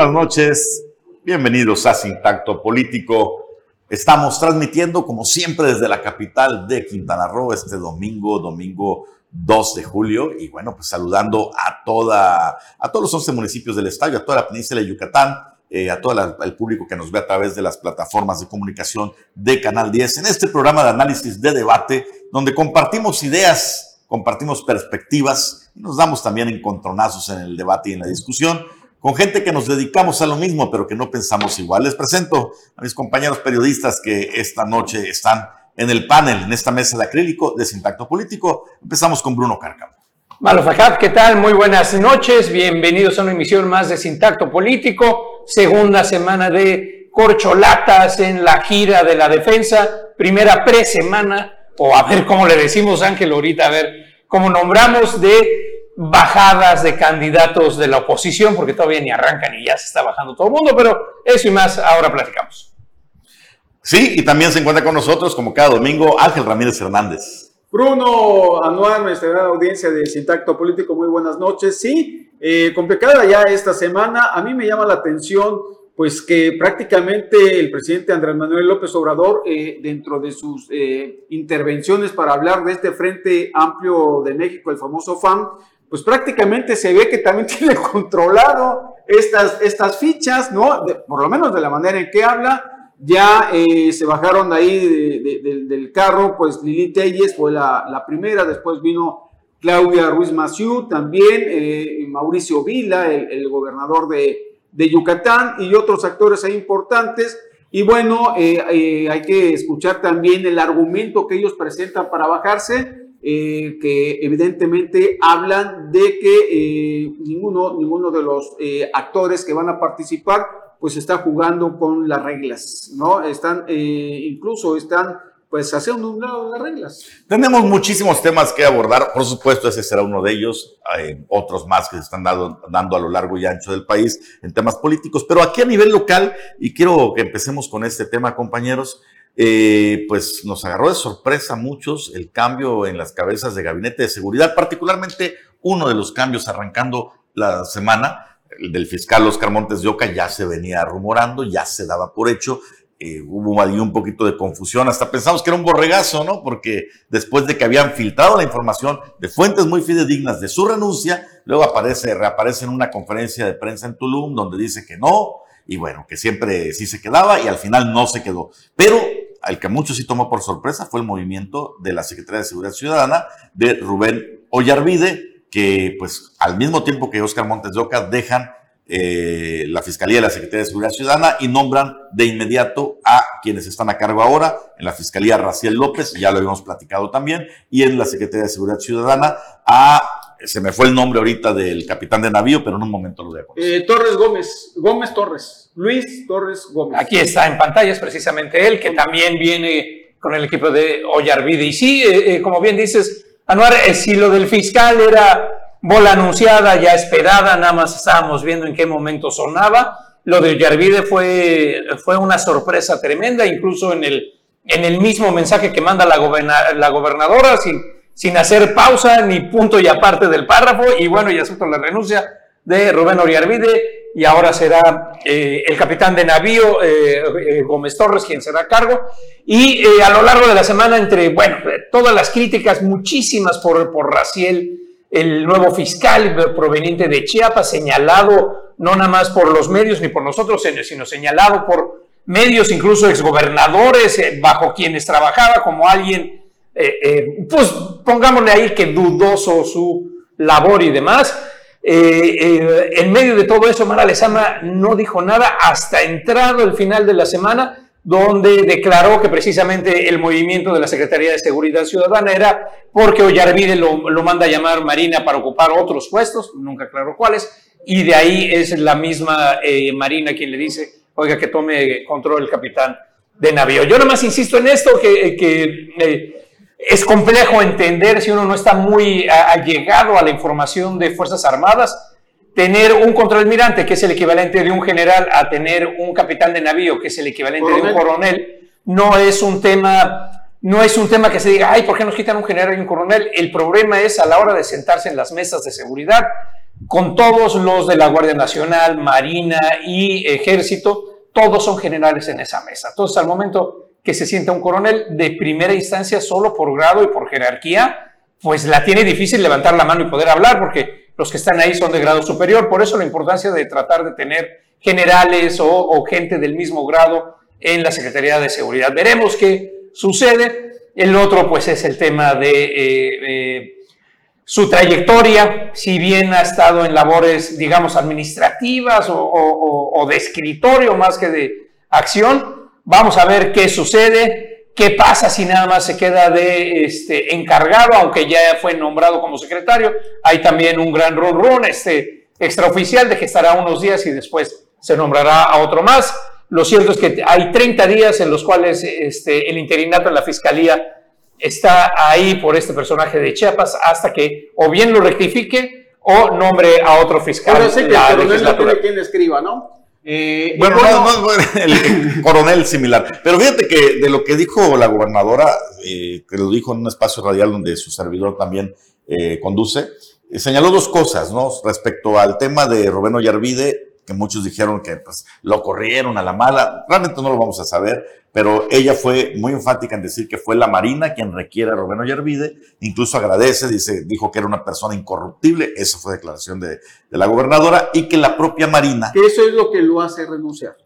Buenas noches, bienvenidos a Sintacto Político. Estamos transmitiendo, como siempre, desde la capital de Quintana Roo este domingo, domingo 2 de julio. Y bueno, pues saludando a, toda, a todos los 11 municipios del estadio, a toda la península de Yucatán, eh, a todo el público que nos ve a través de las plataformas de comunicación de Canal 10, en este programa de análisis de debate, donde compartimos ideas, compartimos perspectivas y nos damos también encontronazos en el debate y en la discusión con gente que nos dedicamos a lo mismo, pero que no pensamos igual. Les presento a mis compañeros periodistas que esta noche están en el panel, en esta mesa de acrílico de Sintacto Político. Empezamos con Bruno Cárcamo. Malo ¿qué tal? Muy buenas noches. Bienvenidos a una emisión más de Sintacto Político. Segunda semana de corcholatas en la gira de la defensa. Primera pre-semana, o a ver cómo le decimos, Ángel, ahorita, a ver cómo nombramos de bajadas de candidatos de la oposición, porque todavía ni arrancan y ya se está bajando todo el mundo, pero eso y más ahora platicamos. Sí, y también se encuentra con nosotros, como cada domingo, Ángel Ramírez Hernández. Bruno Anuar, nuestra audiencia de Sintacto Político, muy buenas noches. Sí, eh, complicada ya esta semana. A mí me llama la atención, pues que prácticamente el presidente Andrés Manuel López Obrador, eh, dentro de sus eh, intervenciones para hablar de este Frente Amplio de México, el famoso FAM, pues prácticamente se ve que también tiene controlado estas, estas fichas, ¿no? por lo menos de la manera en que habla. Ya eh, se bajaron ahí del carro, pues Lili Telles fue la, primera, después vino Claudia Ruiz Maciú, también eh, Mauricio Vila, el, gobernador de, Yucatán, y otros actores ahí importantes. Y bueno, eh, hay que escuchar también el argumento que ellos presentan para bajarse eh, que evidentemente hablan de que eh, ninguno, ninguno de los eh, actores que van a participar pues está jugando con las reglas, ¿no? Están, incluso están pues haciendo un lado las reglas. Tenemos muchísimos temas que abordar, por supuesto ese será uno de ellos, otros más que se están dando, dando a lo largo y ancho del país en temas políticos, pero aquí a nivel local, y quiero que empecemos con este tema compañeros, eh, pues nos agarró de sorpresa a muchos el cambio en las cabezas de gabinete de seguridad, particularmente uno de los cambios arrancando la semana, el del fiscal Oscar Montes de Oca ya se venía rumorando, ya se daba por hecho, eh, hubo un poquito de confusión, hasta pensamos que era un borregazo, ¿no? Porque después de que habían filtrado la información de fuentes muy fidedignas de su renuncia, luego aparece, reaparece en una conferencia de prensa en Tulum donde dice que no, y bueno, que siempre sí se quedaba y al final no se quedó. Pero al que muchos sí tomó por sorpresa fue el movimiento de la Secretaría de Seguridad Ciudadana de Rubén Ollarvide, que pues al mismo tiempo que Oscar Montes de Oca dejan eh, la Fiscalía de la Secretaría de Seguridad Ciudadana y nombran de inmediato a quienes están a cargo ahora, en la Fiscalía Raciel López, ya lo habíamos platicado también, y en la Secretaría de Seguridad Ciudadana a se me fue el nombre ahorita del capitán de navío, pero en un momento lo dejo. Eh, Torres Gómez, Gómez Torres, Luis Torres Gómez. Aquí está en pantalla, es precisamente él, que también viene con el equipo de Ollarvide. Y sí, eh, eh, como bien dices, Anuar, si lo del fiscal era bola anunciada, ya esperada, nada más estábamos viendo en qué momento sonaba. Lo de Ollarvide fue, fue una sorpresa tremenda, incluso en el, en el mismo mensaje que manda la, la gobernadora, sin sin hacer pausa ni punto y aparte del párrafo. Y bueno, ya acepto la renuncia de Rubén Oriarvide y ahora será eh, el capitán de navío eh, eh, Gómez Torres quien será a cargo. Y a lo largo de la semana, entre, bueno, todas las críticas, muchísimas por, por Raciel, el nuevo fiscal proveniente de Chiapas, señalado no nada más por los medios ni por nosotros, sino señalado por medios, incluso exgobernadores, bajo quienes trabajaba como alguien eh, eh, pues pongámosle ahí que dudoso su labor y demás. Eh, en medio de todo eso, Mara Lezama no dijo nada hasta entrado el final de la semana, donde declaró que precisamente el movimiento de la Secretaría de Seguridad Ciudadana era porque Ollarvide lo, lo manda a llamar Marina para ocupar otros puestos, nunca aclaró cuáles, y de ahí es la misma Marina quien le dice, oiga, que tome control el capitán de navío. Yo nada más insisto en esto, que, que es complejo entender si uno no está muy allegado a la información de Fuerzas Armadas. Tener un contraalmirante, que es el equivalente de un general, a tener un capitán de navío, que es el equivalente de un coronel, no es un tema no es un tema que se diga, ay, ¿por qué nos quitan un general y un coronel? El problema es a la hora de sentarse en las mesas de seguridad, con todos los de la Guardia Nacional, Marina y Ejército, todos son generales en esa mesa. Entonces, al momento que se sienta un coronel de primera instancia solo por grado y por jerarquía, pues la tiene difícil levantar la mano y poder hablar, porque los que están ahí son de grado superior. Por eso la importancia de tratar de tener generales o, gente del mismo grado en la Secretaría de Seguridad. Veremos qué sucede. El otro, pues, es el tema de eh, eh, su trayectoria, si bien ha estado en labores, digamos, administrativas o de escritorio más que de acción. Vamos a ver qué sucede. ¿Qué pasa si nada más se queda de este, encargado, aunque ya fue nombrado como secretario? Hay también un gran run run este, extraoficial de que estará unos días y después se nombrará a otro más. Lo cierto es que hay 30 días en los cuales este, el interinato en la fiscalía está ahí por este personaje de Chiapas hasta que o bien lo rectifique o nombre a otro fiscal. Pero sé que el no tiene quien escriba, ¿no? Eh, bueno, no, no, el coronel similar. Pero fíjate que de lo que dijo la gobernadora, eh, que lo dijo en un espacio radial donde su servidor también eh, conduce, señaló dos cosas, ¿no? Respecto al tema de Rubén Ollarvide que muchos dijeron que pues, lo corrieron a la mala. Realmente no lo vamos a saber, pero ella fue muy enfática en decir que fue la Marina quien requiere a Rubén Ollarvide, incluso agradece, dice, dijo que era una persona incorruptible, esa fue declaración de, la gobernadora, y que la propia Marina... Eso es lo que lo hace renunciar.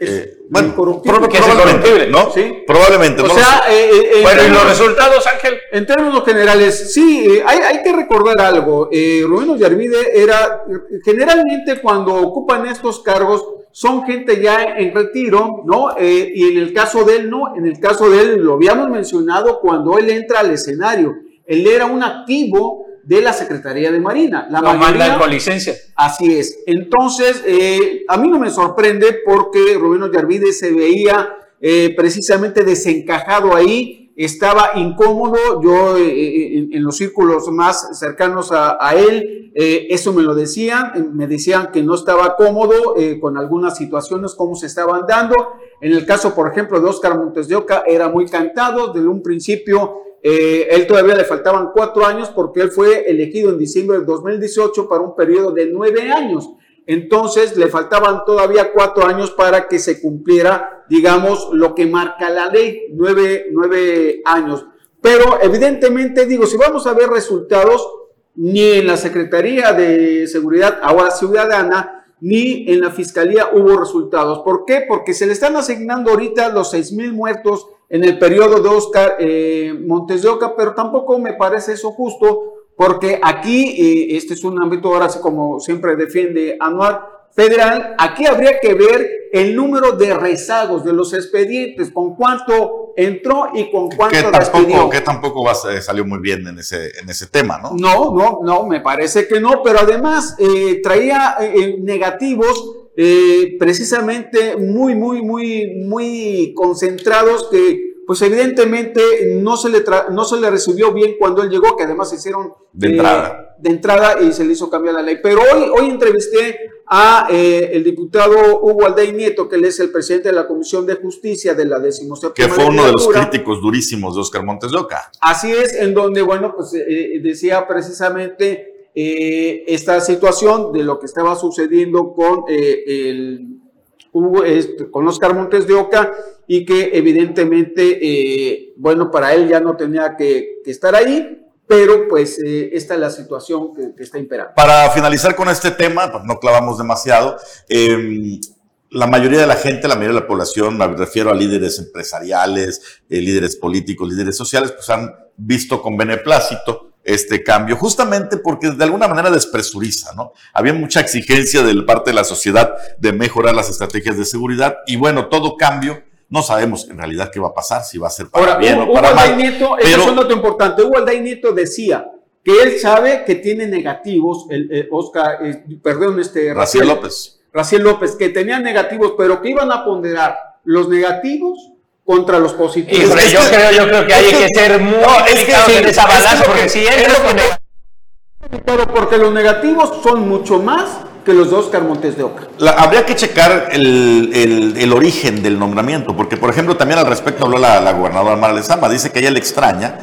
Eh, bueno, probablemente, ¿no? ¿Sí? Probablemente. O sea, eh, eh, bueno, ¿y los resultados, Ángel? En términos generales, sí, hay, hay, que recordar algo. Rubén Ollarvide era, generalmente cuando ocupan estos cargos, son gente ya en retiro, ¿no? y en el caso de él, no. En el caso de él, lo habíamos mencionado cuando él entra al escenario. Él era un activo de la Secretaría de Marina. La no mayoría, con licencia. Así es. Entonces, eh, a mí no me sorprende porque Rubén Ollarvide se veía eh, precisamente desencajado ahí, estaba incómodo. Yo, eh, en, los círculos más cercanos a, a él, eso me lo decían, me decían que no estaba cómodo con algunas situaciones, cómo se estaban dando. En el caso, por ejemplo, de Óscar Montes de Oca, era muy cantado, desde un principio eh, él todavía le faltaban cuatro años porque él fue elegido en diciembre del 2018 para un periodo de nueve años. Entonces le faltaban todavía cuatro años para que se cumpliera, digamos, lo que marca la ley, nueve, años. Pero evidentemente, digo, si vamos a ver resultados, ni en la Secretaría de Seguridad, Ciudadana, ni en la Fiscalía hubo resultados. ¿Por qué? Porque se le están asignando ahorita los seis mil muertos en el periodo de Oscar eh, Montes de Oca, pero tampoco me parece eso justo, porque aquí, eh, este es un ámbito, ahora como siempre defiende Anuar, federal, aquí habría que ver el número de rezagos de los expedientes, con cuánto entró y con cuánto que tampoco, Que tampoco salió muy bien en ese, en ese tema, ¿no? No, no, no, me parece que no, pero además eh, traía negativos eh, precisamente muy, muy, muy, muy concentrados que pues evidentemente no se, le no se le recibió bien cuando él llegó, que además se hicieron de, entrada. de entrada y se le hizo cambiar la ley. Pero hoy, hoy entrevisté a eh, el diputado Hugo Aldey Nieto, que él es el presidente de la Comisión de Justicia de la decimoséptima Que fue uno de los críticos durísimos de Oscar Montes de Oca. Así es, en donde, bueno, pues eh, decía precisamente eh, esta situación de lo que estaba sucediendo con, eh, este, con Oscar Montes de Oca y que evidentemente, eh, bueno, para él ya no tenía que, estar ahí, pero pues esta es la situación que, está imperando. Para finalizar con este tema, pues no clavamos demasiado, em, la mayoría de la gente, la mayoría de la población, me refiero a líderes empresariales, líderes políticos, líderes sociales, pues han visto con beneplácito este cambio, justamente porque de alguna manera despresuriza, ¿no? Había mucha exigencia de parte de la sociedad de mejorar las estrategias de seguridad y bueno, todo cambio, no sabemos en realidad qué va a pasar, si va a ser para bien o para mal. Nieto, pero, eso es lo importante, Hugo Alday Nieto decía que él sabe que tiene negativos, el, Oscar, eh, perdón, este... Raciel López. Raciel López, que tenía negativos, pero que iban a ponderar los negativos contra los positivos. yo, creo, yo creo que hay que ser muy no, es que, en esa balanza, porque si él porque los negativos son mucho más que los dos Oscar Montes de Oca. habría que checar el, el, el, origen del nombramiento, porque por ejemplo también al respecto habló la, la gobernadora Mara Lezama, dice que ella le extraña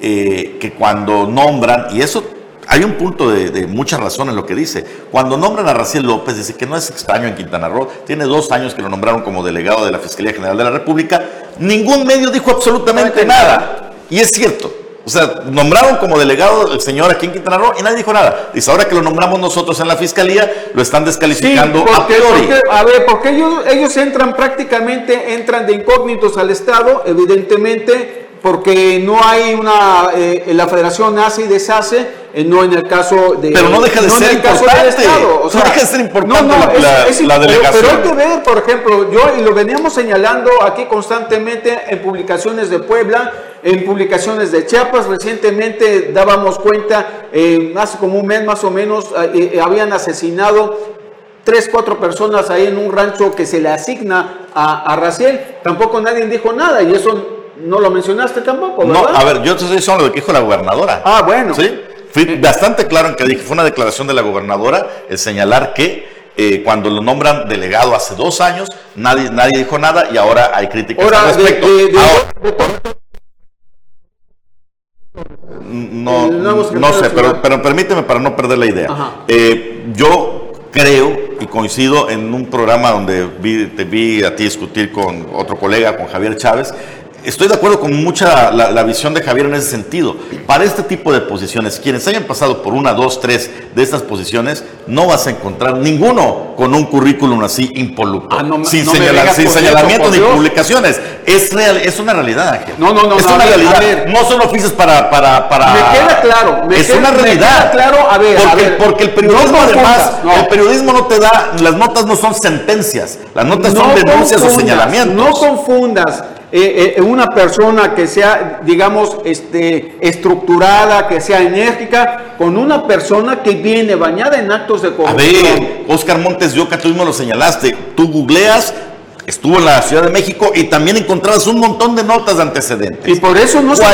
eh, que cuando nombran, y eso hay un punto de, mucha razón en lo que dice. Cuando nombran a Raciel López, dice que no es extraño en Quintana Roo, tiene dos años que lo nombraron como delegado de la Fiscalía General de la República, ningún medio dijo absolutamente nada. Y es cierto. O sea, nombraron como delegado el señor aquí en Quintana Roo y nadie dijo nada. Dice, ahora que lo nombramos nosotros en la fiscalía, lo están descalificando a priori. a ver, porque ellos, ellos entran prácticamente, entran de incógnitos al Estado, evidentemente, porque no hay una, eh, la federación nace y deshace, eh, no en el caso de... Pero no deja de ser importante. no deja de ser importante la, delegación. Pero, hay que ver, por ejemplo, yo y lo veníamos señalando aquí constantemente en publicaciones de Puebla, en publicaciones de Chiapas, recientemente dábamos cuenta, eh, hace como un mes más o menos, habían asesinado tres, cuatro personas ahí en un rancho que se le asigna a, a Raciel, tampoco nadie dijo nada y eso no lo mencionaste tampoco, ¿verdad? No, a ver, yo te estoy diciendo lo que dijo la gobernadora. Ah, bueno. Sí, fui bastante claro en que dije, fue una declaración de la gobernadora el señalar que eh, cuando lo nombran delegado hace dos años, nadie, nadie dijo nada y ahora hay críticas al respecto. no, no sé, pero, pero, permíteme para no perder la idea. Eh, yo creo y coincido en un programa donde te vi a ti discutir con otro colega, con Javier Chávez, Estoy de acuerdo con mucha la, visión de Javier en ese sentido. Para este tipo de posiciones, quienes hayan pasado por una, dos, tres de estas posiciones, no vas a encontrar ninguno con un currículum así impoluto, ah, sin, señalamientos ni publicaciones. Es real, es una realidad, Ángel. No, no, no. Es una realidad. No son oficios para, para, para. Me queda claro. es una realidad. claro, a ver, porque, porque el periodismo, además, el periodismo no te da, las notas no son sentencias, las notas son denuncias o señalamientos. No confundas eh, eh, una persona que sea, digamos, este, estructurada, que sea enérgica, con una persona que viene bañada en actos de corrupción. A ver, Oscar Montes Yoca, tú mismo lo señalaste, tú googleas, estuvo en la Ciudad de México y también encontrabas un montón de notas de antecedentes. Y por eso no se...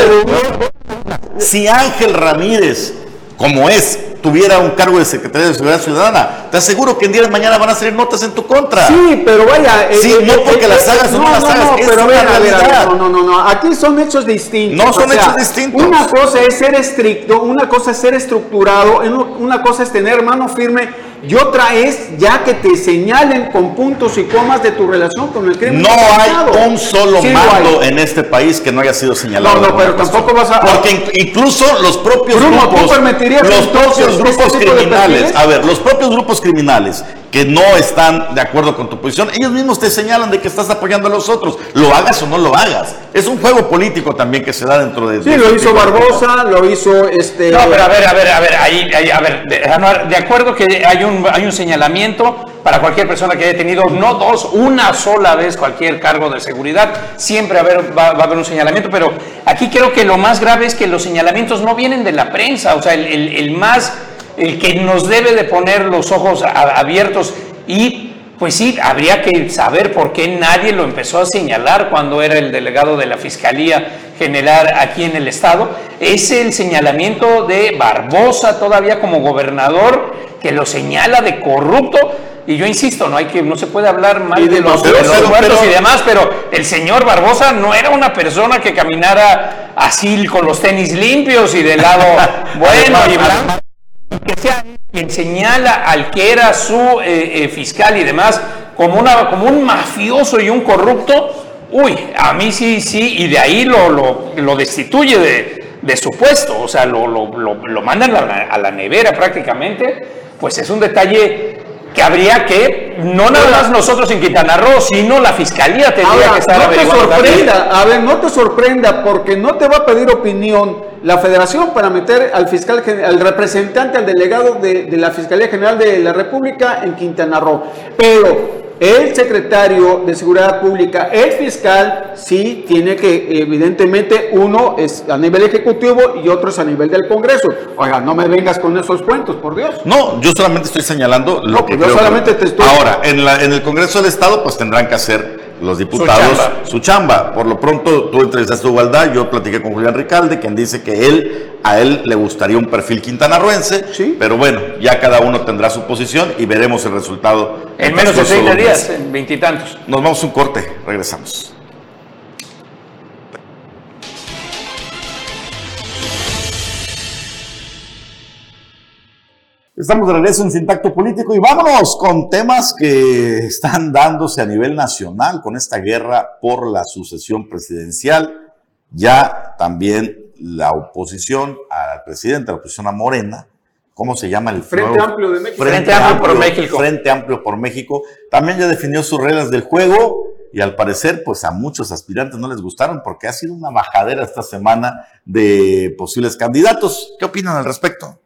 Si Ángel Ramírez, como es, tuviera un cargo de Secretaría de Seguridad Ciudadana. Te aseguro que en día de mañana van a salir notas en tu contra. Sí, pero vaya. Eh, sí, eh, no eh, porque las hagas o no, las hagas. No, pero no, no, no, no. Aquí son hechos distintos. No son hechos distintos. Una cosa es ser estricto, una cosa es ser estructurado, una cosa es tener mano firme y otra es ya que te señalen con puntos y comas de tu relación con el crimen. No hay un solo mando en este país que no haya sido señalado. No, no, pero tampoco vas a. Porque incluso los propios grupos. los propios grupos este criminales. A ver, los propios grupos criminales que no están de acuerdo con tu posición, ellos mismos te señalan de que estás apoyando a los otros, lo hagas o no lo hagas. Es un juego político también que se da dentro de... Sí, lo hizo Barbosa, lo hizo este... No, pero a ver, a ver, a ver, ahí, a ver, de, acuerdo que hay un, hay un señalamiento para cualquier persona que haya tenido, no dos, una sola vez cualquier cargo de seguridad, siempre va, a haber un señalamiento, pero aquí creo que lo más grave es que los señalamientos no vienen de la prensa, o sea, el, el más el que nos debe de poner los ojos abiertos y pues sí, habría que saber por qué nadie lo empezó a señalar cuando era el delegado de la Fiscalía General aquí en el Estado. Es el señalamiento de Barbosa todavía como gobernador que lo señala de corrupto. Y yo insisto, no hay que, no se puede hablar mal de, los, muertos y demás, pero el señor Barbosa no era una persona que caminara así con los tenis limpios y de lado bueno y blanco que sea quien señala al que era su eh, eh, fiscal y demás como, una, como un mafioso y un corrupto, uy, a mí sí, sí, y de ahí lo, lo, destituye de, su puesto, o sea, lo, lo mandan a la, a la nevera prácticamente, pues es un detalle que habría que, no nada más nosotros en Quintana Roo, sino la fiscalía tendría que estar no te sorprenda, A ver, no te sorprenda, porque no te va a pedir opinión la federación para meter al fiscal, al representante, al delegado de, de la Fiscalía General de la República en Quintana Roo. Pero el secretario de Seguridad Pública, el fiscal, sí tiene que, evidentemente, uno es a nivel ejecutivo y otro es a nivel del Congreso. Oiga, no me vengas con esos cuentos, por Dios. No, yo solamente estoy señalando lo que yo solamente te estoy... Ahora, en, la, en el Congreso del Estado, pues tendrán que hacer los diputados su chamba. Por lo pronto, tú entrevistaste a Igualdad, yo platiqué con Julián Ricalde, quien dice que él, a él le gustaría un perfil quintanarruense, ¿Sí? pero bueno, ya cada uno tendrá su posición y veremos el resultado. En menos de 30 días, en veintitantos. Nos vamos a un corte, regresamos. Estamos de regreso en Sintacto Político y vámonos con temas que están dándose a nivel nacional con esta guerra por la sucesión presidencial. Ya también la oposición al presidente, la oposición a Morena, ¿cómo se llama el Frente Amplio de México? Frente, Amplio, por México. Frente Amplio por México. También ya definió sus reglas del juego y al parecer, pues a muchos aspirantes no les gustaron porque ha sido una bajadera esta semana de posibles candidatos. ¿Qué opinan al respecto?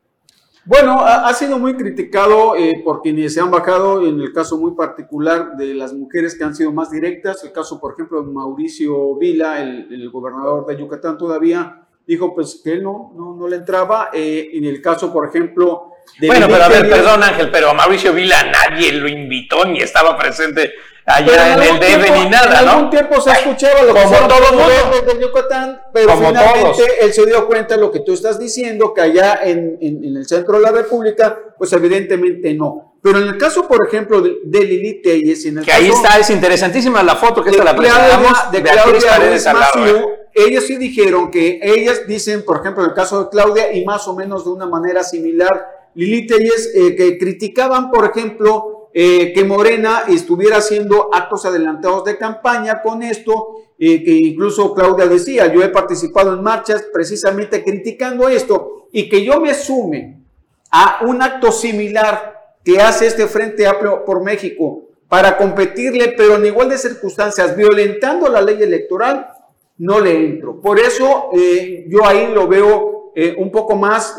Bueno, ha, sido muy criticado eh, por quienes se han bajado, en el caso muy particular de las mujeres que han sido más directas, el caso, por ejemplo, de Mauricio Vila, el, gobernador de Yucatán todavía, dijo pues que él no, no, no le entraba. Eh, en el caso, por ejemplo, de... Bueno, pero a ver, perdón Ángel, pero a Mauricio Vila nadie lo invitó ni estaba presente allá en, el DF ni nada, ¿no? En algún tiempo se escuchaba lo como que todo mundo de Yucatán, pero finalmente él se dio cuenta de lo que tú estás diciendo, que allá en, en, el centro de la República, pues evidentemente no. Pero en el caso, por ejemplo, de, Lili Telles, en el que ahí está, es interesantísima la foto que esta la presentamos de Claudia Paredes ¿eh? Ellos sí dijeron que ellas dicen, por ejemplo, en el caso de Claudia, y más o menos de una manera similar, Lili eh, que criticaban, por ejemplo, eh, que Morena estuviera haciendo actos adelantados de campaña con esto, eh, que incluso Claudia decía, yo he participado en marchas precisamente criticando esto, y que yo me sume a un acto similar que hace este Frente Amplio por México para competirle, pero en igual de circunstancias, violentando la ley electoral, no le entro. Por eso eh, yo ahí lo veo un poco más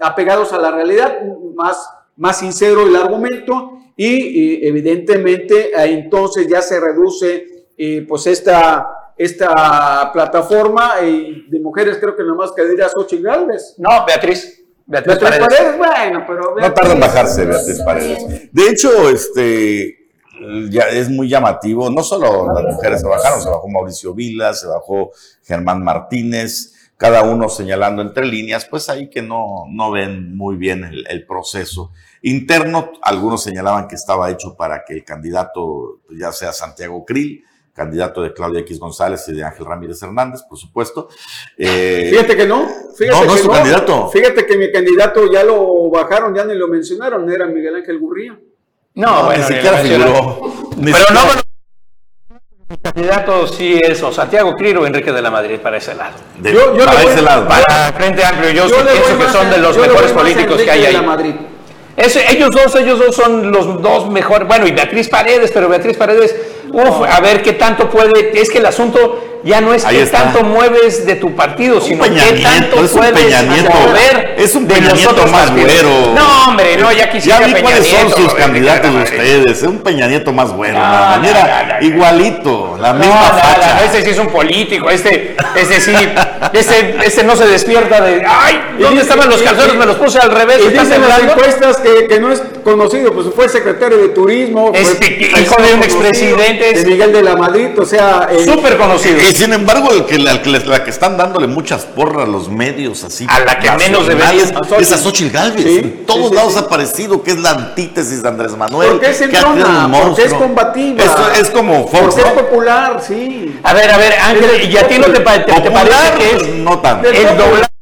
apegados a la realidad, más, más sincero el argumento, y evidentemente entonces ya se reduce eh, pues esta, esta plataforma de mujeres, creo que nomás quedaría Xochitl Gálvez. No, Beatriz. Beatriz, Paredes. bueno, pero... no tarda en bajarse Beatriz Paredes. De hecho, este, ya es muy llamativo, no solo las mujeres se bajaron, se bajó Mauricio Vila, se bajó Germán Martínez, cada uno señalando entre líneas, pues ahí que no, no ven muy bien el, el proceso. Interno, algunos señalaban que estaba hecho para que el candidato, ya sea Santiago Krill, candidato de Claudia X González y de Ángel Ramírez Hernández, por supuesto. Eh, fíjate que no. Fíjate no, no es tu candidato. Fíjate que mi candidato ya lo bajaron, ya ni lo mencionaron, era Miguel Ángel Gurría. No, bueno, ni siquiera figuró. Pero no, mi candidato sí es o Santiago Krill o Enrique de la Madrid para ese lado. yo, yo para ese lado. Para Frente Amplio, yo, pienso que son de los mejores políticos que hay ahí. Madrid ellos dos, ellos dos son los dos mejores. Bueno, y Beatriz Paredes, pero Beatriz Paredes, uff, a ver qué tanto puede. Es que el asunto ya no es que tanto mueves de tu partido, sino qué tanto es puedes mover es un Peña Nieto más bueno. No, hombre, no, ya quisiera Ya vi cuáles son sus candidatos de ustedes. Es un Peña Nieto más bueno. No, manera igualito, la misma facha. Este sí es un político, este, este sí, este, este no se despierta de, ay, ¿dónde estaban los calzones? Me los puse al revés. Y dicen las encuestas que, que, no es conocido, pues fue secretario de turismo. Este, hijo de un expresidente. De Miguel de la Madrid, o sea. Súper conocido. Y sin embargo, el que, la, que, la que están dándole muchas porras a los medios así. A la que menos debería. Es a Xochitl Galvez. en todos lados ha aparecido que es la antítesis de Andrés Manuel. Porque es entrona, porque es combativa. Es, es como Fox, Porque es popular, sí. A ver, a ver, Ángel, ¿y a ti no te, parece que es no tanto. el doblaje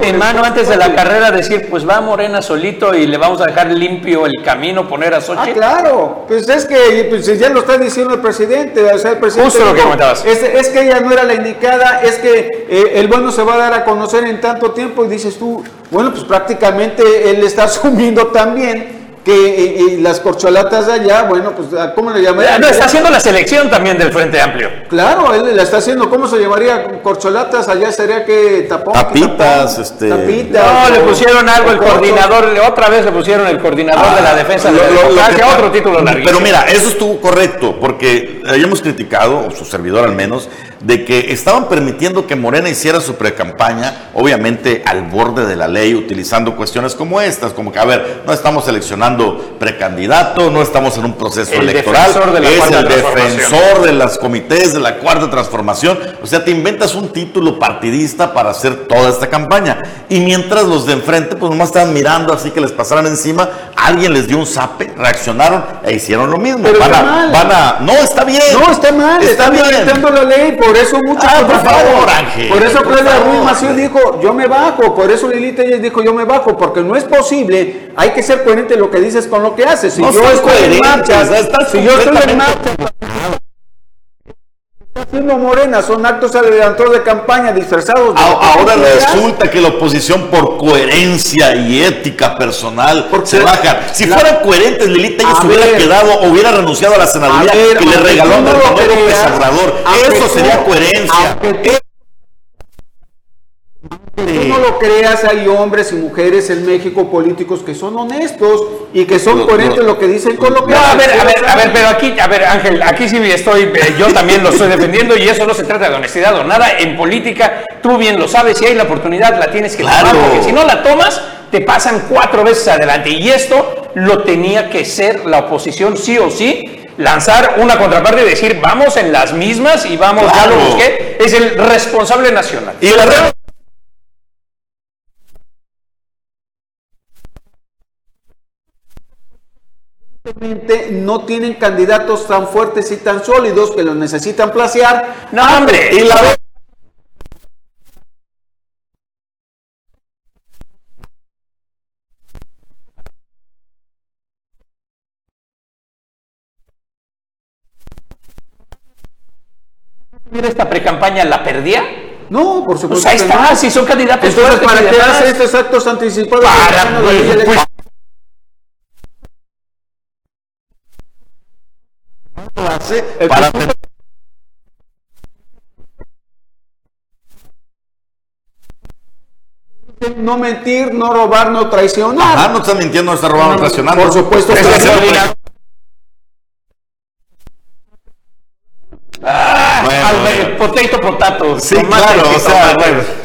en mano antes de la carrera decir, pues va Morena solito y le vamos a dejar limpio el camino, poner a Xochitl? Ah, claro, pues es que pues ya lo está diciendo el presidente, o sea, el presidente Justo lo que comentabas. Es, es, que ella no era la indicada, es que eh, el bueno se va a dar a conocer en tanto tiempo y dices tú, bueno, pues prácticamente él está asumiendo también que eh, eh, las corcholatas de allá, bueno, pues, ¿cómo le llamaría? No, está haciendo la selección también del Frente Amplio. Claro, él la está haciendo, ¿cómo se llamaría? Corcholatas, allá sería que tapón. Tapitas, este. Tapitas. No, le pusieron algo, el coordinador, otra vez le pusieron el coordinador de la ah, defensa de la otro título larguísimo. Pero mira, eso estuvo correcto, porque hayamos criticado, o su servidor al menos, de que estaban permitiendo que Morena hiciera su precampaña, obviamente al borde de la ley, utilizando cuestiones como estas, como que, a ver, no estamos seleccionando precandidato, no estamos en un proceso electoral, es el defensor de las comités de la cuarta transformación, o sea, te inventas un título partidista para hacer toda esta campaña, y mientras los de enfrente, pues nomás estaban mirando así que les pasaran encima, alguien les dio un zape, reaccionaron e hicieron lo mismo. Pero van, está a, mal. van a- no, está bien. No, está mal, Está violentando la ley, por eso muchos Ah, por favor, Ángel, Por eso Claudia. Ruiz dijo, yo me bajo, por eso Lili Telles dijo, yo me bajo, porque no es posible, hay que ser coherente en lo que dices con lo que haces. Si No yo estoy en marcha, si yo estoy en marcha, haciendo Morena, son actos adelantados de campaña disfrazados. de A- Ahora resulta que la oposición por coherencia y ética personal Porque se baja. Si la- fueran coherentes, Lilita ellos A hubiera ver. quedado hubiera renunciado a la senaduría A ver, que le regaló Manuel López Obrador. Eso sería coherencia. aunque tú- Tú no lo creas, hay hombres y mujeres en México políticos que son honestos y que son coherentes lo- en lo que dicen con lo que No, a ver, a ver, a ver, pero aquí, a ver, Ángel, aquí sí estoy, eh, yo también lo estoy defendiendo y eso no se trata de honestidad o nada. En política, tú bien lo sabes, si hay la oportunidad, la tienes que Claro. tomar, porque si no la tomas, te pasan cuatro veces adelante. Y esto lo tenía que ser la oposición sí o sí, lanzar una contraparte y decir, vamos en las mismas y vamos, ya Claro. lo busqué, es el responsable nacional. Y la no tienen candidatos tan fuertes y tan sólidos que los necesitan placear. No, hombre, y la mira esta precampaña la perdía. No, por supuesto. Pues ahí está, no. si son candidatos Entonces, fuertes ¿para qué hace estos actos anticipados? Para, de la ley pues, electoral? Lo hace El para conjunto- No mentir, no robar, no traicionar. Ajá, no está mintiendo, no está robando, no traicionando. Por supuesto que es. Ah, Bueno, bueno. potato, potato. Sí, claro, o sea,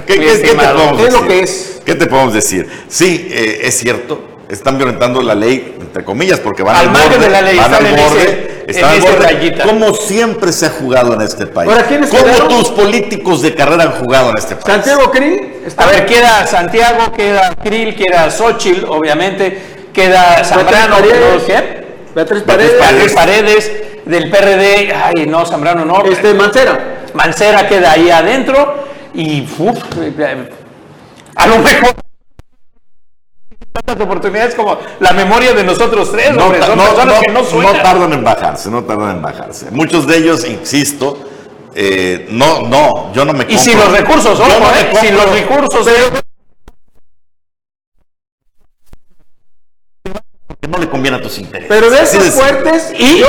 ¿qué, qué- qué te podemos Es lo decir? que es. ¿Qué te podemos decir? Sí, eh, es cierto, están violentando la ley, entre comillas, porque van Al al, borde, de la ley, van están al en borde, ese- están al borde, como siempre se ha jugado en este país. Ahora, ¿quiénes como quedaron? tus políticos de carrera han jugado en este país. Santiago Krill está A ver, queda Santiago, queda Krill, queda Xochitl, obviamente, queda Zambrano, Paredes. ¿qué? Beatriz Beatriz Paredes, Beatriz Paredes, del PRD, ay, no, Zambrano no. este Mancera. Mancera queda ahí adentro y uf, eh, a lo mejor tantas oportunidades como la memoria de nosotros tres, No, hombre, ta- son no, personas no- que no no suenan. tardan en bajarse, no tardan en bajarse. Muchos de ellos, insisto, eh, no, no, yo no me y sin compro- los recursos, ojo, no eh, compro- los recursos. eh. que no le conviene a tus intereses. Pero de esos fuertes, Y yo-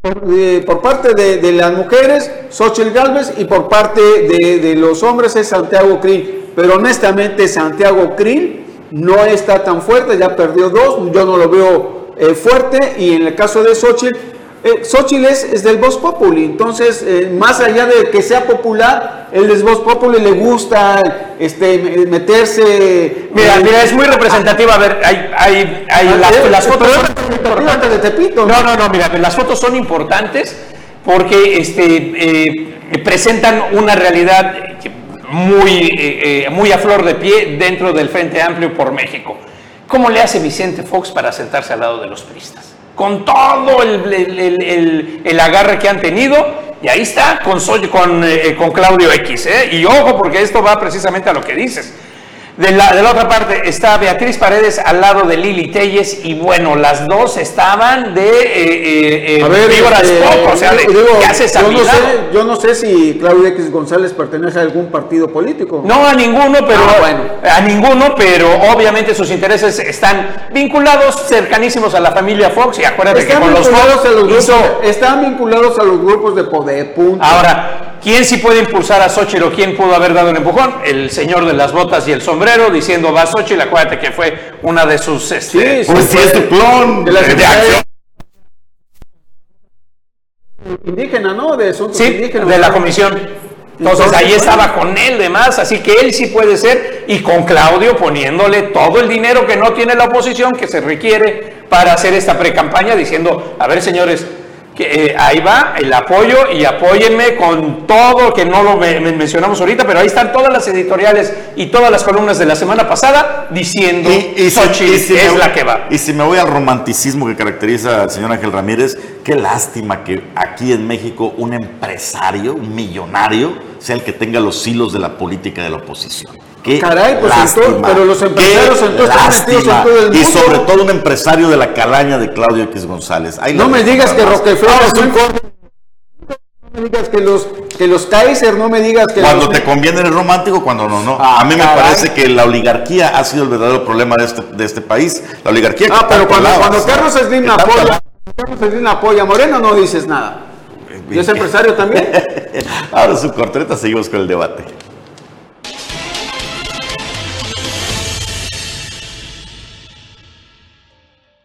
por, eh, por parte de, las mujeres, Xochitl Galvez, y por parte de, de los hombres es Santiago Krill. Pero honestamente, Santiago Krill no está tan fuerte, ya perdió dos, yo no lo veo eh, fuerte. Y en el caso de Xochitl, eh, Xochitl es, es del Voz Populi, entonces, eh, más allá de que sea popular, el del Voz Populi le gusta este, meterse. Mira, eh, mira, es muy representativa. A ver, hay, hay, hay Ah, las, eh, las fotos son de Tepito, No, no, no, mira, las fotos son importantes porque este, presentan una realidad muy, muy a flor de pie dentro del Frente Amplio por México. ¿Cómo le hace Vicente Fox para sentarse al lado de los priistas? Con todo el, el- el- agarre que han tenido, y ahí está, con, con, eh, con Claudio X. ¿eh? Y ojo, porque esto va precisamente a lo que dices. De la, de la otra parte está Beatriz Paredes al lado de Lili Telles y bueno, las dos estaban de eh, eh, A ver, víboras este, o sea, de, digo, ¿qué haces yo, no sé, yo no sé si Claudio X González pertenece a algún partido político. No a ninguno, pero Ah, bueno. a ninguno, pero obviamente sus intereses están vinculados cercanísimos a la familia Fox y acuérdate Están que con los Fox a los grupos, hizo- están vinculados a los grupos de poder, punto. Ahora, ¿quién sí puede impulsar a Xochitl o quién pudo haber dado un empujón? El señor de las botas y el sombrero diciendo va Xochitl, acuérdate que fue una de sus este, Sí, sí. Pues si es tu clon De la de acción. indígena, ¿no? De asuntos Sí, indígenas. de la comisión. Entonces, Entonces, ahí bueno. estaba con él demás, así que él sí puede ser, y con Claudio poniéndole todo el dinero que no tiene la oposición, que se requiere para hacer esta precampaña, diciendo, a ver señores, que eh, ahí va el apoyo y apóyenme con todo, que no lo mencionamos ahorita, pero ahí están todas las editoriales y todas las columnas de la semana pasada diciendo y, es la que va. Y si me voy al romanticismo que caracteriza al señor Ángel Ramírez, qué lástima que aquí en México un empresario, un millonario, sea el que tenga los hilos de la política de la oposición. Qué Caray, pues pero los empresarios entonces están en todo el mundo. Y sobre todo un empresario de la calaña de Claudio X González. no me digas que Rockefeller es un no me digas que los, que los Kaiser, no me digas que... Cuando te conviene eres romántico, cuando no, no. Ah, a mí me parece que la oligarquía ha sido el verdadero problema de este, de este país. La oligarquía... Ah, pero cuando, cuando Carlos Slim apoya, Carlos Slim apoya Moreno, no dices nada. ¿Y es empresario también? Ahora su cortreta, seguimos con el debate.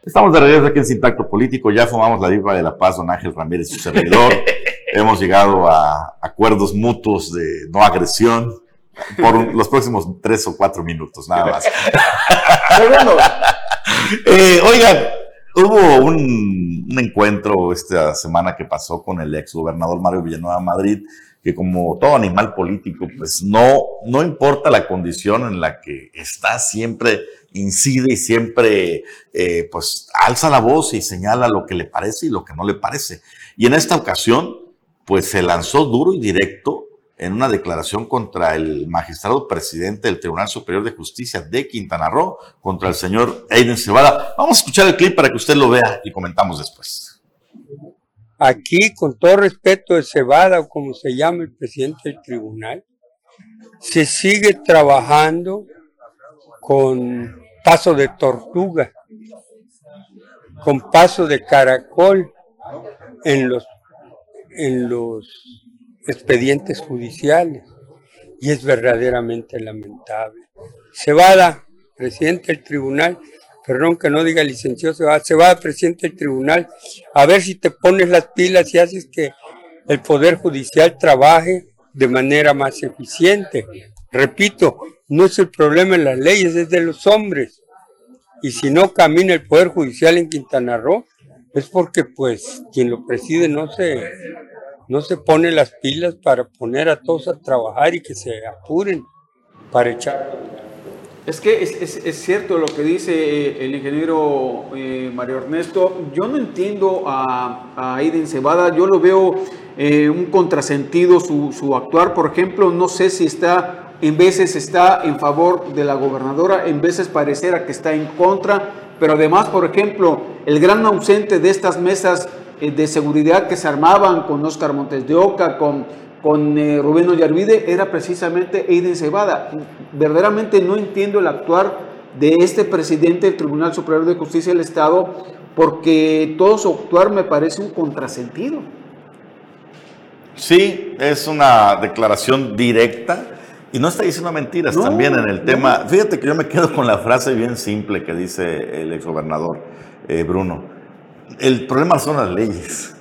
Estamos de regreso aquí en Sintacto Político. Ya formamos la diva de la paz, don Ángel Ramírez, su servidor. Hemos llegado a acuerdos mutuos de no agresión por los próximos tres o cuatro minutos, nada más. eh, oiga, hubo un, un, encuentro esta semana que pasó con el ex gobernador Mario Villanueva Madrid, que como todo animal político, pues no, no importa la condición en la que está, siempre incide y siempre eh, pues alza la voz y señala lo que le parece y lo que no le parece. Y en esta ocasión pues se lanzó duro y directo en una declaración contra el magistrado presidente del Tribunal Superior de Justicia de Quintana Roo, contra el señor Aiden Cebada. Vamos a escuchar el clip para que usted lo vea y comentamos después. Aquí, con todo respeto de Cebada, o como se llama el presidente del tribunal, se sigue trabajando con paso de tortuga, con paso de caracol en los, en los expedientes judiciales. Y es verdaderamente lamentable. Cebada, presidente del tribunal, perdón que no diga licenciado Cebada, Cebada, presidente del tribunal, a ver si te pones las pilas y haces que el Poder Judicial trabaje de manera más eficiente. Repito, no es el problema en las leyes, es de los hombres. Y si no camina el Poder Judicial en Quintana Roo, es porque pues quien lo preside no se, no se pone las pilas para poner a todos a trabajar y que se apuren para echar. Es que es, cierto lo que dice eh, el ingeniero eh, Mario Ernesto. Yo no entiendo a, a Aiden Cebada, yo lo veo eh, un contrasentido su, su actuar. Por ejemplo, no sé si está en veces está en favor de la gobernadora, en veces pareciera que está en contra, pero además, por ejemplo, el gran ausente de estas mesas eh, de seguridad que se armaban con Oscar Montes de Oca, con, con eh, Rubén Ollarvide, era precisamente Eiden Cebada. Verdaderamente no entiendo el actuar de este presidente del Tribunal Superior de Justicia del Estado, porque todo su actuar me parece un contrasentido. Sí, es una declaración directa y no está diciendo mentiras también en el tema. Fíjate que yo me quedo con la frase bien simple que dice el exgobernador eh, Bruno. El problema son las leyes.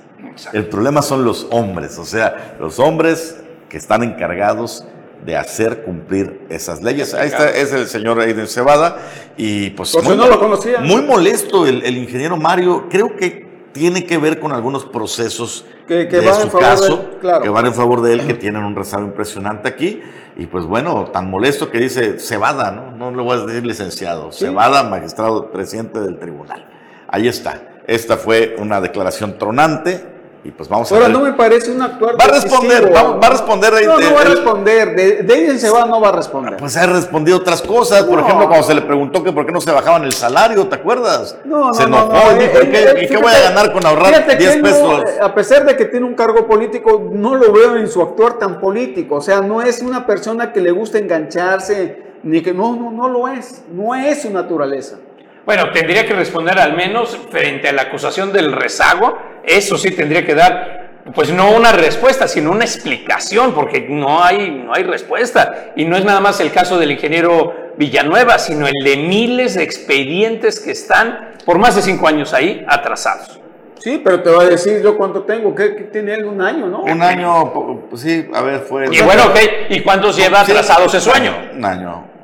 El problema son los hombres. O sea, los hombres que están encargados de hacer cumplir esas leyes. Ahí está, es el señor Aiden Cebada. Y pues. muy, no lo conocía. Muy molesto el, ingeniero Mario. Creo que tiene que ver con algunos procesos que, de su caso, que van en favor de él, que tienen un rezago impresionante aquí. Y pues bueno, tan molesto que dice Cebada, ¿no? No le voy a decir licenciado, Cebada, magistrado presidente del tribunal. Ahí está. Esta fue una declaración tronante, y pues vamos Ahora, no me parece un actuar. Va a responder, va, a responder. No, no va a responder. De, de se va, no va a responder. Pues ha respondido otras cosas. Por ejemplo, cuando se le preguntó que por qué no se bajaban el salario, ¿te acuerdas? No, no. Se enojó y dijo: ¿y qué, voy a ganar con ahorrar 10 pesos? a pesar de que tiene un cargo político, no lo veo en su actuar tan político. O sea, no es una persona que le gusta engancharse, ni que. No, no, no lo es. No es su naturaleza. Bueno, tendría que responder al menos frente a la acusación del rezago. Eso sí tendría que dar, pues no una respuesta, sino una explicación, porque no hay, no hay respuesta. Y no es nada más el caso del ingeniero Villanueva, sino el de miles de expedientes que están por más de cinco años ahí atrasados. Sí, pero te voy a decir yo cuánto tengo, que, tiene él un año, ¿no? Un año, pues sí, a ver, fue... Y bueno, ok, ¿y cuántos lleva atrasados ese sueño? Un año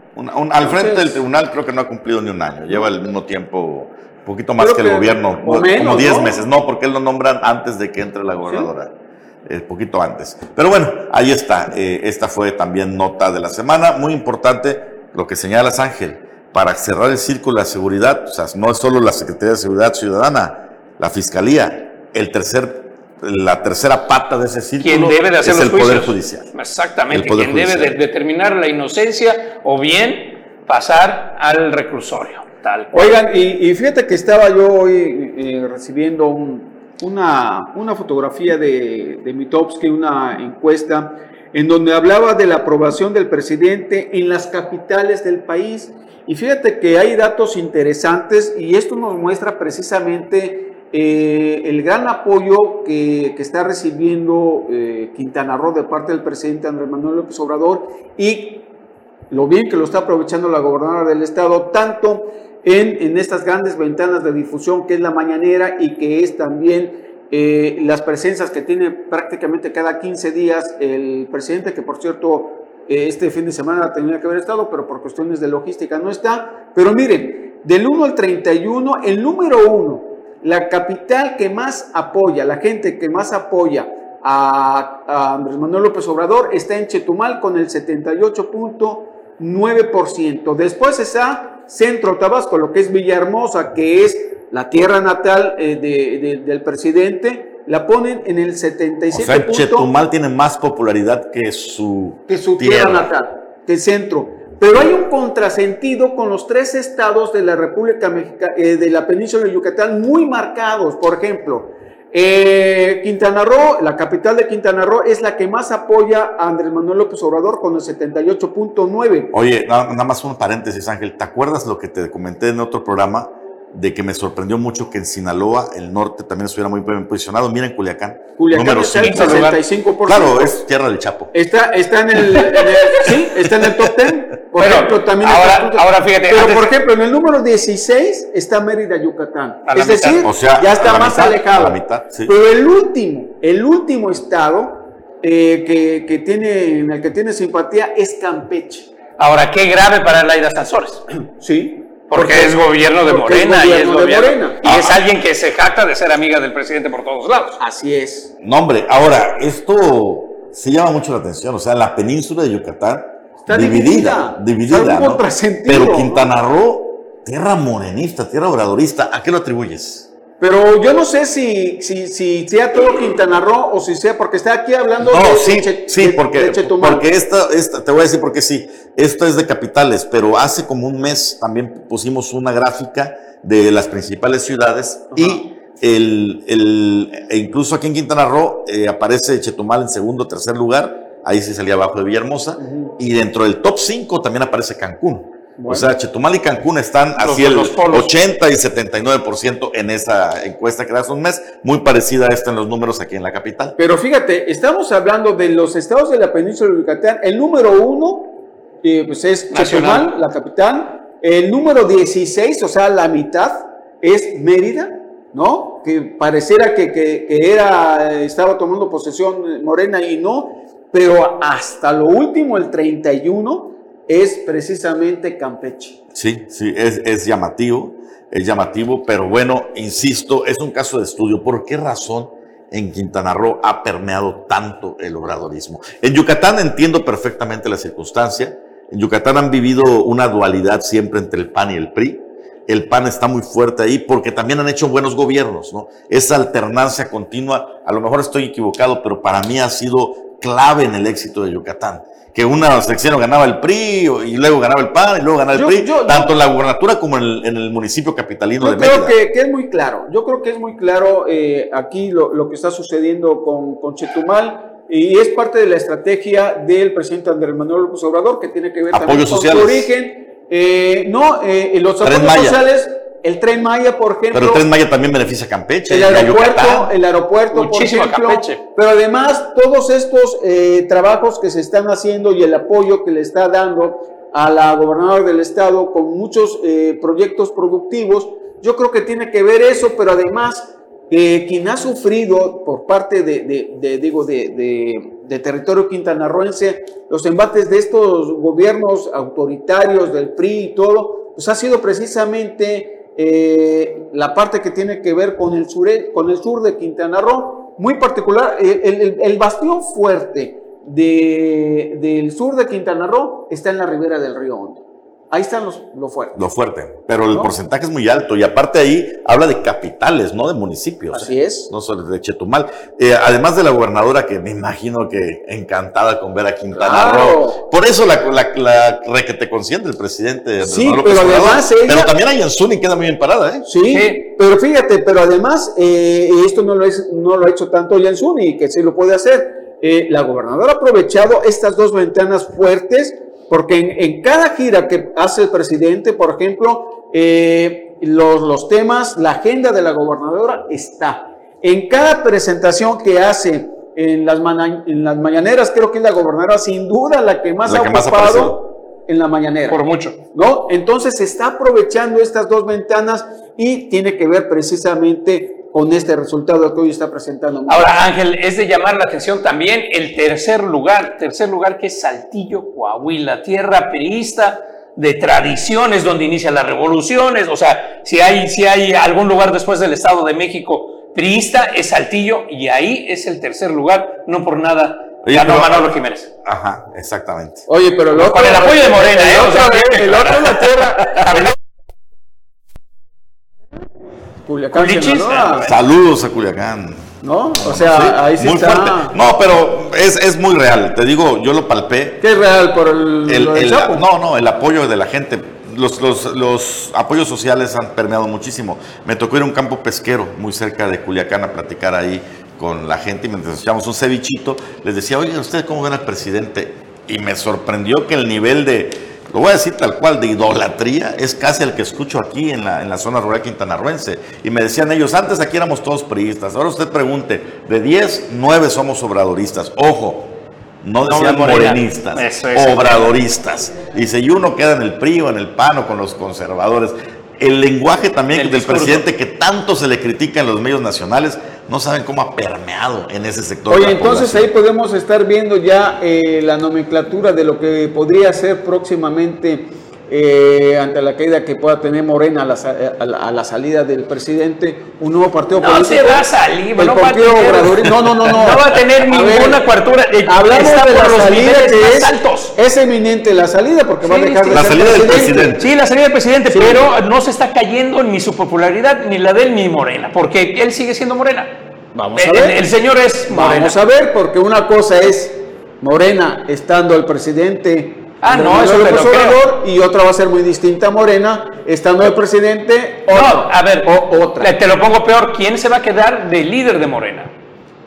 al frente del tribunal creo que no ha cumplido ni un año, lleva el mismo tiempo Un poquito más que, el que- gobierno, o como menos, 10 ¿no? meses. No, porque él lo nombran antes de que entre la gobernadora. Eh, poquito antes. Pero bueno, ahí está. Eh, esta fue también nota de la semana. Muy importante lo que señalas, Ángel. Para cerrar el círculo de la seguridad, o sea, no es solo la Secretaría de Seguridad Ciudadana, la Fiscalía, el tercer, la tercera pata de ese círculo Quien debe de hacer es los el Poder. Judicial. Exactamente, Poder quien debe de determinar la inocencia o bien pasar al reclusorio. Tal cual. Oigan, y, y fíjate que estaba yo hoy eh, recibiendo un- una, una fotografía de, de Mitowski, una encuesta, en donde hablaba de la aprobación del presidente en las capitales del país. Y fíjate que hay datos interesantes y esto nos muestra precisamente eh, el gran apoyo que, está recibiendo eh, Quintana Roo de parte del presidente Andrés Manuel López Obrador y lo bien que lo está aprovechando la gobernadora del estado, tanto en, en estas grandes ventanas de difusión que es la mañanera y que es también eh, las presencias que tiene prácticamente cada 15 días el presidente, que por cierto este fin de semana tenía que haber estado, pero por cuestiones de logística no está. Pero miren, del 1 al 31, el número 1, la capital que más apoya, la gente que más apoya a, a Andrés Manuel López Obrador está en Chetumal con el 78.9%. Después está Centro Tabasco, lo que es Villahermosa, que es la tierra natal eh, de- de- del presidente, la ponen en el 77%. O sea, Chetumal tiene más popularidad que su, que su tierra natal, que el centro. Pero hay un contrasentido con los tres estados de la República Mexicana, de la península de Yucatán muy marcados. Por ejemplo, eh, Quintana Roo, la capital de Quintana Roo, es la que más apoya a Andrés Manuel López Obrador con el 78.9. Oye, na- nada más un paréntesis, Ángel. ¿Te acuerdas lo que te comenté en otro programa? De que me sorprendió mucho que en Sinaloa, el norte, también estuviera muy bien posicionado. Mira en Culiacán. Culiacán número está en cinco. 65%. Claro, es tierra del Chapo. Está, está en el, en el- sí, está en el top 10. Por Pero, ejemplo, también ahora- está- ahora fíjate, Pero antes- por ejemplo, en el número 16 está Mérida, Yucatán. Es decir, mitad. O sea, ya a está la más mitad, alejado. a la mitad, sí. Pero el último, el último estado eh, que, que tiene, en el que tiene simpatía es Campeche. Ahora, qué grave para Laida Sansores. Sí. Porque es gobierno de porque es Morena y es gobierno de gobierno. Morena. Y es alguien que se jacta de ser amiga del presidente por todos lados. Así es. No, hombre, ahora, esto se llama mucho la atención. O sea, la península de Yucatán Está dividida, dividida. dividida. ¿no? Pero. Quintana Roo, tierra morenista, tierra obradorista, ¿a qué lo atribuyes? Pero yo no sé si, si, si sea todo Quintana Roo o si sea, porque está aquí hablando No, de, sí, de sí, de- porque, de porque esta, esta, te voy a decir por qué sí, esto es de capitales, pero hace como un mes también pusimos una gráfica de las principales ciudades y el, el- e incluso aquí en Quintana Roo eh, aparece Chetumal en segundo o tercer lugar, ahí sí salía abajo de Villahermosa, y dentro del top 5 también aparece Cancún. O sea, Chetumal y Cancún están Los- así el los polos. 80 y 79% en esa encuesta que da hace un mes, muy parecida a esta en los números aquí en la capital. Pero fíjate, estamos hablando de los estados de la península de Yucatán. El número uno eh, pues es Nacional. Chetumal, la capital. El número 16, o sea, la mitad, es Mérida, ¿no? Que pareciera que, que- que era, estaba tomando posesión eh, Morena y no. Pero hasta lo último, el 31, es precisamente Campeche. Sí, sí, es, llamativo, es llamativo, pero bueno, insisto, es un caso de estudio. ¿Por qué razón en Quintana Roo ha permeado tanto el obradorismo? En Yucatán entiendo perfectamente la circunstancia. En Yucatán han vivido una dualidad siempre entre el PAN y el PRI. El PAN está muy fuerte ahí porque también han hecho buenos gobiernos, ¿no? Esa alternancia continua, a lo mejor estoy equivocado, pero para mí ha sido clave en el éxito de Yucatán. Que una sección ganaba el PRI y luego ganaba el PAN y luego ganaba el Yo- PRI, yo- tanto en la gubernatura como en el, en el municipio capitalino Yo de creo Mérida. que, que es muy claro, yo creo que es muy claro eh, aquí lo, lo que está sucediendo con, con Chetumal y es parte de la estrategia del presidente Andrés Manuel López Obrador que tiene que ver también Apoyos con sociales. su origen. Eh, no, eh, los apoyos sociales, el Tren Maya, por ejemplo. Pero el Tren Maya también beneficia a Campeche, El aeropuerto, el aeropuerto, Muchísimo por ejemplo. Campeche. Pero además, todos estos eh, trabajos que se están haciendo y el apoyo que le está dando a la gobernadora del estado con muchos eh, proyectos productivos, yo creo que tiene que ver eso, pero además, eh, quien ha sufrido por parte de, de- de, digo, de, de- de territorio quintanarroense los embates de estos gobiernos autoritarios del PRI y todo, pues ha sido precisamente eh, la parte que tiene que ver con el, sur, con el sur de Quintana Roo, muy particular, el, bastión fuerte de, del sur de Quintana Roo está en la ribera del río Hondo. Ahí están los, lo fuerte. Lo fuerte. Pero el porcentaje es muy alto. Y aparte ahí habla de capitales, no de municipios. Así es. No solo de Chetumal. Eh, además de la gobernadora, que me imagino que encantada con ver a Quintana Roo. Por eso la, la, que te consiente el presidente. Sí, pero además Pero también hay y queda muy bien parada, ¿eh? Sí, pero fíjate, pero además, eh, esto no lo, es, no lo ha hecho tanto Yansuni, que sí lo puede hacer. Eh, la gobernadora ha aprovechado estas dos ventanas fuertes porque en, cada gira que hace el presidente, por ejemplo, eh, los, los temas, la agenda de la gobernadora está. En cada presentación que hace en las, en las mañaneras, creo que es la gobernadora sin duda la que más ha ocupado en la mañanera. Por mucho. ¿No? Entonces se está aprovechando estas dos ventanas y tiene que ver precisamente con este resultado que hoy está presentando. Ahora, Ángel, es de llamar la atención también el tercer lugar, tercer lugar que es Saltillo, Coahuila, tierra periodista de tradiciones donde inician las revoluciones, o sea, si hay, si hay algún lugar después del Estado de México priista, es Saltillo y ahí es el tercer lugar, no por nada. ganó Manolo Jiménez. Ajá, exactamente. Oye, pero el Con el apoyo de Morena, el, ¿eh? otro, el otro la tierra. Culiacán, Saludos a Culiacán. ¿No? O sea, ahí sí muy está. Fuerte. No, pero es, es, muy real. Te digo, yo lo palpé. ¿Qué es real? ¿Por el, el, No, no, el apoyo de la gente. Los, los, los, apoyos sociales han permeado muchísimo. Me tocó ir a un campo pesquero muy cerca de Culiacán a platicar ahí con la gente y mientras echamos un cevichito, les decía, oye, ¿usted cómo ven al presidente? Y me sorprendió que el nivel de, lo voy a decir tal cual, de idolatría, es casi el que escucho aquí en la, en la zona rural quintanarruense. Y me decían ellos, antes aquí éramos todos priistas, ahora usted pregunte, de 10, 9 somos obradoristas. Ojo, no decían morenistas, obradoristas. Dice, y uno queda en el PRI o en el PAN o con los conservadores. El lenguaje también del presidente que tanto se le critica en los medios nacionales, no saben cómo ha permeado en ese sector. Oye, entonces ahí podemos estar viendo ya eh, la nomenclatura de lo que podría ser próximamente eh, ante la caída que pueda tener Morena a la, a la, salida del presidente, un nuevo partido no político. No se va a salir, no va a tener, no, no, no, no. No va a tener ninguna coartura. Eh, hablamos de la salida que es, altos. es eminente la salida porque va a dejar de la salida del presidente. Sí, la salida del presidente, pero no se está cayendo ni su popularidad, ni la de él, ni Morena, porque él sigue siendo Morena. Vamos a ver. El, el señor es Morena. Vamos a ver, porque una cosa es Morena estando el presidente Ah, no, eso me lo Y otra va a ser muy distinta a Morena, estando el presidente. O, no, a ver, o, otra. Te lo pongo peor. ¿Quién se va a quedar de líder de Morena?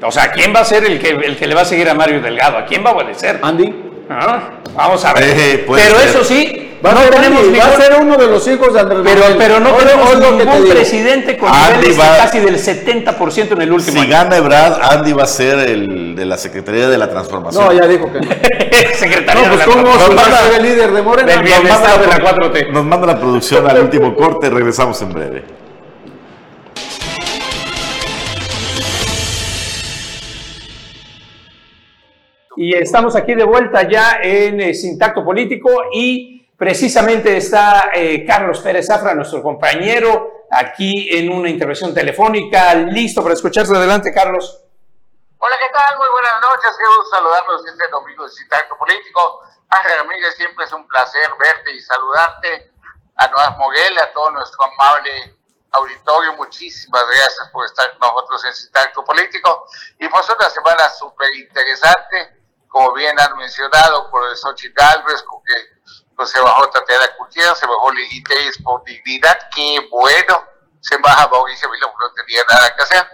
O sea, ¿quién va a ser el que, el que le va a seguir a Mario Delgado? ¿A quién va a obedecer? Andy. Ah, vamos a ver. Eh, pero eso sí, Va, no a, tenemos va a ser uno de los hijos de Andrés Pero, pero no tenemos ningún presidente con niveles casi del 70% en el último Si gana Ebrad, Andy va a ser el de la Secretaría de la Transformación. No, ya dijo que Secretaría no, pues ¿cómo nos va a ser el líder de Morena? Del bienestar de la 4T. Nos manda la producción al último corte, regresamos en breve. Y estamos aquí de vuelta ya en eh, Sintacto Político y precisamente está eh, Carlos Pérez Zafra, nuestro compañero, aquí en una intervención telefónica, listo para escucharse. Adelante, Carlos. Hola, ¿qué tal? Muy buenas noches. Quiero saludarlos este domingo de Sintacto Político. Ángel Ramírez, siempre es un placer verte y saludarte. A Noas Moguel, a todo nuestro amable auditorio, muchísimas gracias por estar con nosotros en Sintacto Político. Y pues una semana súper interesante como bien han mencionado, por el Xochitl Galvez, con que pues, se bajó Tatiana Gutiérrez, se bajó Ligiteis por dignidad, qué bueno, se baja Mauricio Vila, no tenía nada que hacer.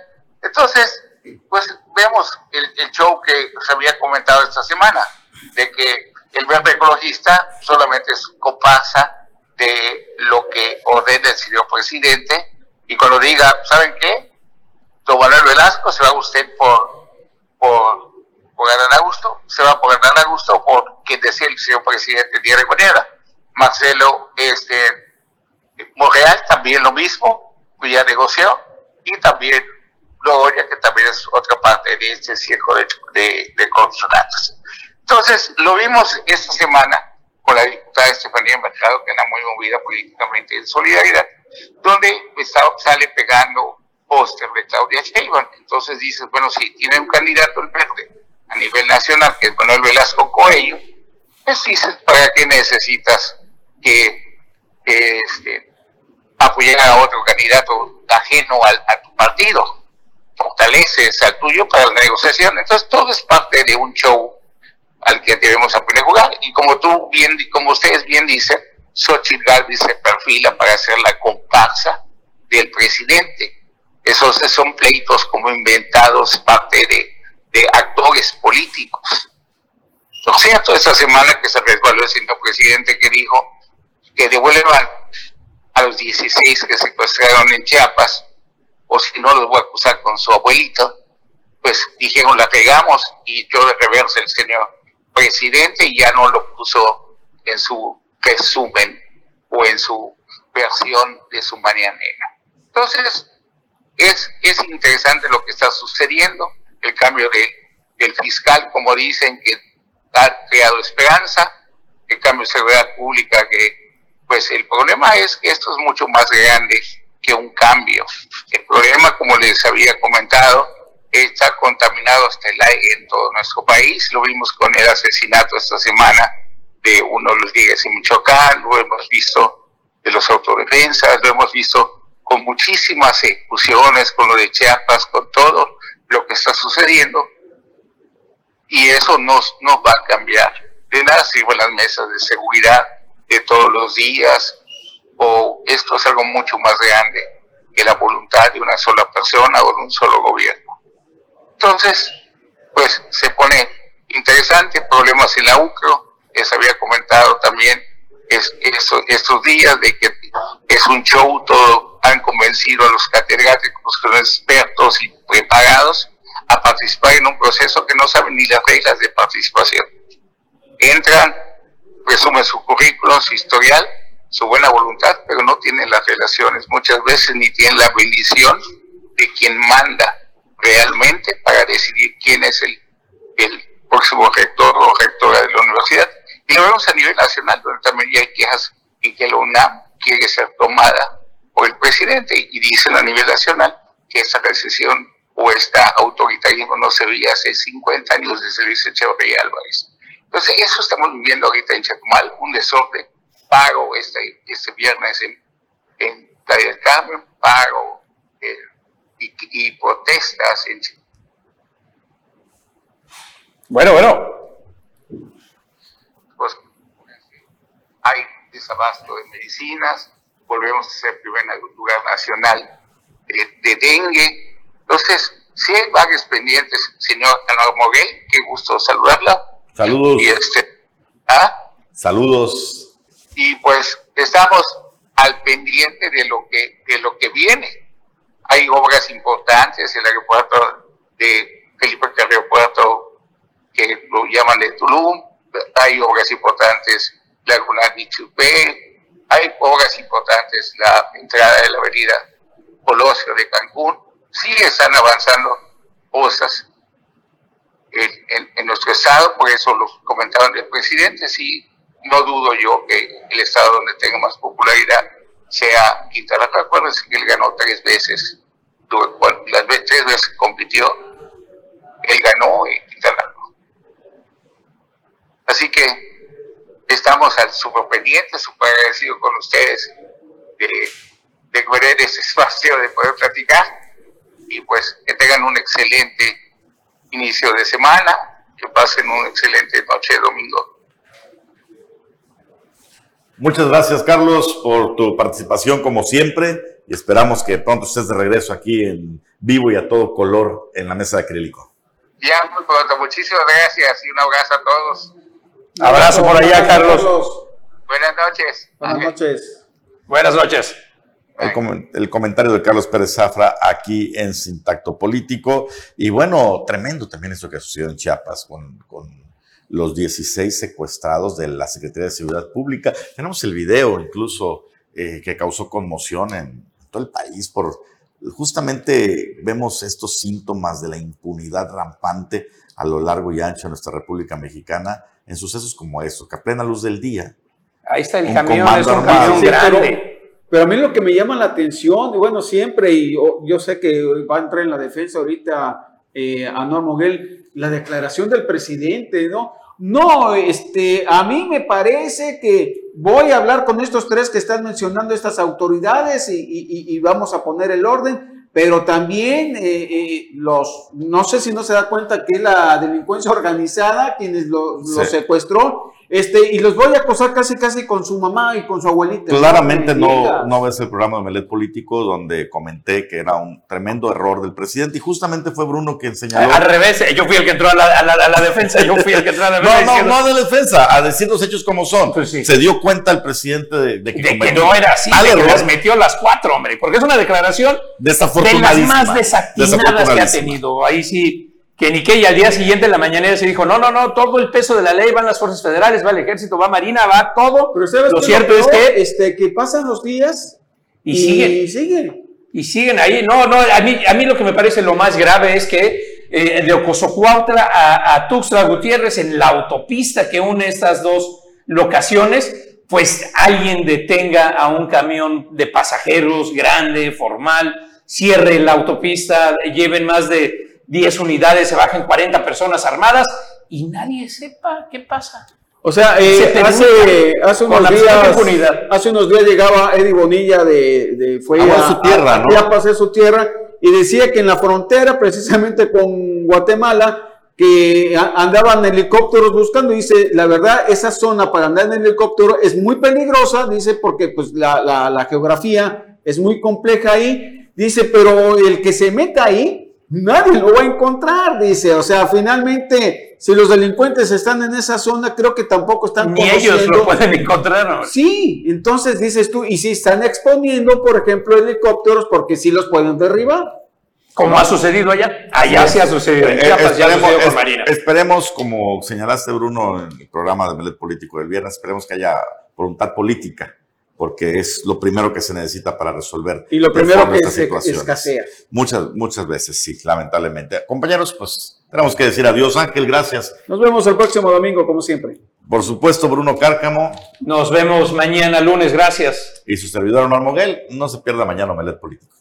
Entonces, pues vemos el, el, show que se había comentado esta semana, de que el verde ecologista solamente es comparsa de lo que ordena el señor presidente, y cuando diga, ¿saben qué? Don Manuel Velasco se va usted por, por por ganar a gusto, se va a poder ganar a gusto por quien decía el señor presidente Diego Moneda. Marcelo este, Monreal también lo mismo, ya negoció, y también Gloria, que también es otra parte de este circo de, de, de consulados. Entonces, lo vimos esta semana con la diputada Estefanía Mercado, que era muy movida políticamente en solidaridad, donde sale pegando póster de Claudia Sheinbaum. Entonces dices, bueno, si tiene un candidato el verde a nivel nacional, que es Manuel Velasco Coelho, pues dices, ¿para qué necesitas que, este, apoyar a otro candidato ajeno a tu partido? Fortaleces al tuyo para la negociación. Entonces todo es parte de un show al que debemos aprender jugar. Y como tú bien, como ustedes bien dicen, Xochitl Galvez se perfila para ser la comparsa del presidente. Esos son pleitos como inventados, parte de actores políticos. Lo cierto, esa semana que se resbaló el señor presidente que dijo que devuelvan a los 16 que secuestraron en Chiapas, o si no los voy a acusar con su abuelito, pues dijeron la pegamos y yo de reversa el señor presidente ya no lo puso en su resumen o en su versión de su mañanera. Entonces, es, es interesante lo que está sucediendo, el cambio de, del fiscal, como dicen, que ha creado esperanza, el cambio de seguridad pública, que pues el problema es que esto es mucho más grande que un cambio. El problema, como les había comentado, está contaminado hasta el aire en todo nuestro país. Lo vimos con el asesinato esta semana de uno de los líderes en Michoacán, lo hemos visto de los autodefensas, lo hemos visto con muchísimas ejecuciones, con lo de Chiapas, con todo lo que está sucediendo. Y eso no, no va a cambiar. De nada sirven las mesas de seguridad de todos los días, o esto es algo mucho más grande que la voluntad de una sola persona o de un solo gobierno. Entonces, pues se pone interesante, problemas en la UCRO, les había comentado también es, estos días de que es un show, todo han convencido a los catedráticos que son expertos y preparados a participar en un proceso que no saben ni las reglas de participación. Entran, resumen su currículum, su historial, su buena voluntad, pero no tienen las relaciones, muchas veces ni tienen la bendición de quien manda realmente para decidir quién es el, el próximo rector o rectora de la universidad. Y lo vemos a nivel nacional, donde también hay quejas en que la UNAM quiere ser tomada por el presidente y dicen a nivel nacional que esta decisión o este autoritarismo no se veía hace 50 años desde Luis Echeverría Álvarez. Entonces, eso estamos viviendo ahorita en Chetumal, un desorden. Pago este, este viernes en, en Playa del Carmen, pago eh, y, protestas. Bueno, bueno. Pues hay desabasto de medicinas, volvemos a ser primer lugar nacional de, dengue. Entonces, si hay varios pendientes, señor Moguel, qué gusto saludarla. Saludos. Y este, ¿ah? Saludos. Y pues estamos al pendiente de lo que, de lo que viene hay obras importantes, el aeropuerto de Felipe Carrillo Puerto, que lo llaman de Tulum, hay obras importantes, Laguna Chupé, hay obras importantes, la entrada de la avenida Colosio de Cancún, sí están avanzando cosas en, en, nuestro estado, por eso lo comentaban el presidente, sí, no dudo yo que el estado donde tenga más popularidad sea Quintana Roo. Acuérdense que él ganó tres veces, las tres veces que compitió, él ganó y Quintana Roo. Así que estamos al súper pendiente, súper agradecido con ustedes de, de ese espacio de poder platicar y pues que tengan un excelente inicio de semana, que pasen una excelente noche de domingo. Muchas gracias, Carlos, por tu participación como siempre y esperamos que pronto estés de regreso aquí en vivo y a todo color en la mesa de acrílico. Ya, muy pronto. Muchísimas gracias y un abrazo a todos. Abrazo por allá, Carlos. Buenas noches. Buenas noches. Buenas noches. El, comentario de Carlos Pérez Zafra aquí en Sintacto Político. Y bueno, tremendo también esto que sucedió en Chiapas con, con los 16 secuestrados de la Secretaría de Seguridad Pública. Tenemos el video incluso eh, que causó conmoción en todo el país por justamente vemos estos síntomas de la impunidad rampante a lo largo y ancho de nuestra República Mexicana en sucesos como estos, que a plena luz del día. Ahí está el camión, es un camión grande. Pero a mí lo que me llama la atención, y bueno, siempre, y yo, yo sé que va a entrar en la defensa ahorita eh, Anuar Moguel, la declaración del presidente, ¿no? No, este, a mí me parece que voy a hablar con estos tres que están mencionando estas autoridades y, y- y vamos a poner el orden, pero también eh, eh, los, no sé si no se da cuenta que la delincuencia organizada quienes lo, secuestró, este, y los voy a acosar casi casi con su mamá y con su abuelita. Claramente me no, no ves el programa de Melet Político donde comenté que era un tremendo error del presidente y justamente fue Bruno quien señaló. Al revés, eh, yo fui el que entró a la, a la- a la defensa, yo fui el que entró a la defensa. No, no, diciendo no de defensa, a decir los hechos como son. Pues sí. Se dio cuenta el presidente de, de que, de que cometió no era así, de que las metió las cuatro, hombre, porque es una declaración de las más desatinadas que ha tenido. Ahí sí, que ni que y al día siguiente en la mañanera se dijo, no, no, no, todo el peso de la ley van las fuerzas federales, va el ejército, va Marina, va todo. Pero ¿sabes Lo cierto es peor? que... este, que pasan los días Y siguen. Y siguen. Y siguen ahí. No, no, a mí, a mí lo que me parece lo más grave es que eh, de Ocosocuautla a, a Tuxtla Gutiérrez, en la autopista que une estas dos locaciones, pues alguien detenga a un camión de pasajeros grande, formal, cierre la autopista, lleven más de 10 unidades, se bajen 40 personas armadas y nadie sepa qué pasa. O sea, Se eh, hace, hace unos días, impunidad. hace unos días llegaba Eddie Bonilla de, de fue Ah, a su tierra, ¿no? Chiapas, es su tierra, y decía que en la frontera, precisamente con Guatemala, que a- andaban helicópteros buscando, dice, la verdad, esa zona para andar en helicóptero es muy peligrosa, dice, porque pues la, la, la geografía es muy compleja ahí, dice, pero el que se meta ahí, nadie lo va a encontrar, dice, o sea, finalmente, si los delincuentes están en esa zona, creo que tampoco están Ni ellos lo pueden encontrar. ¿no? Sí, entonces dices tú, y si están exponiendo, por ejemplo, helicópteros, porque sí los pueden derribar. Como ha sucedido allá. Allá sí ha sucedido. En Eh, Chiapas ya esperemos, sucedido con es- Marina. esperemos, como señalaste, Bruno, en el programa de Melet Político del viernes, esperemos que haya voluntad política, porque es lo primero que se necesita para resolver. Y lo primero que se escasea. Muchas, muchas veces, sí, lamentablemente. Compañeros, pues tenemos que decir adiós. Ángel, gracias. Nos vemos el próximo domingo, como siempre. Por supuesto, Bruno Cárcamo Nos vemos mañana lunes. Gracias. y su servidor Omar Moguel. No se pierda mañana Melet Político.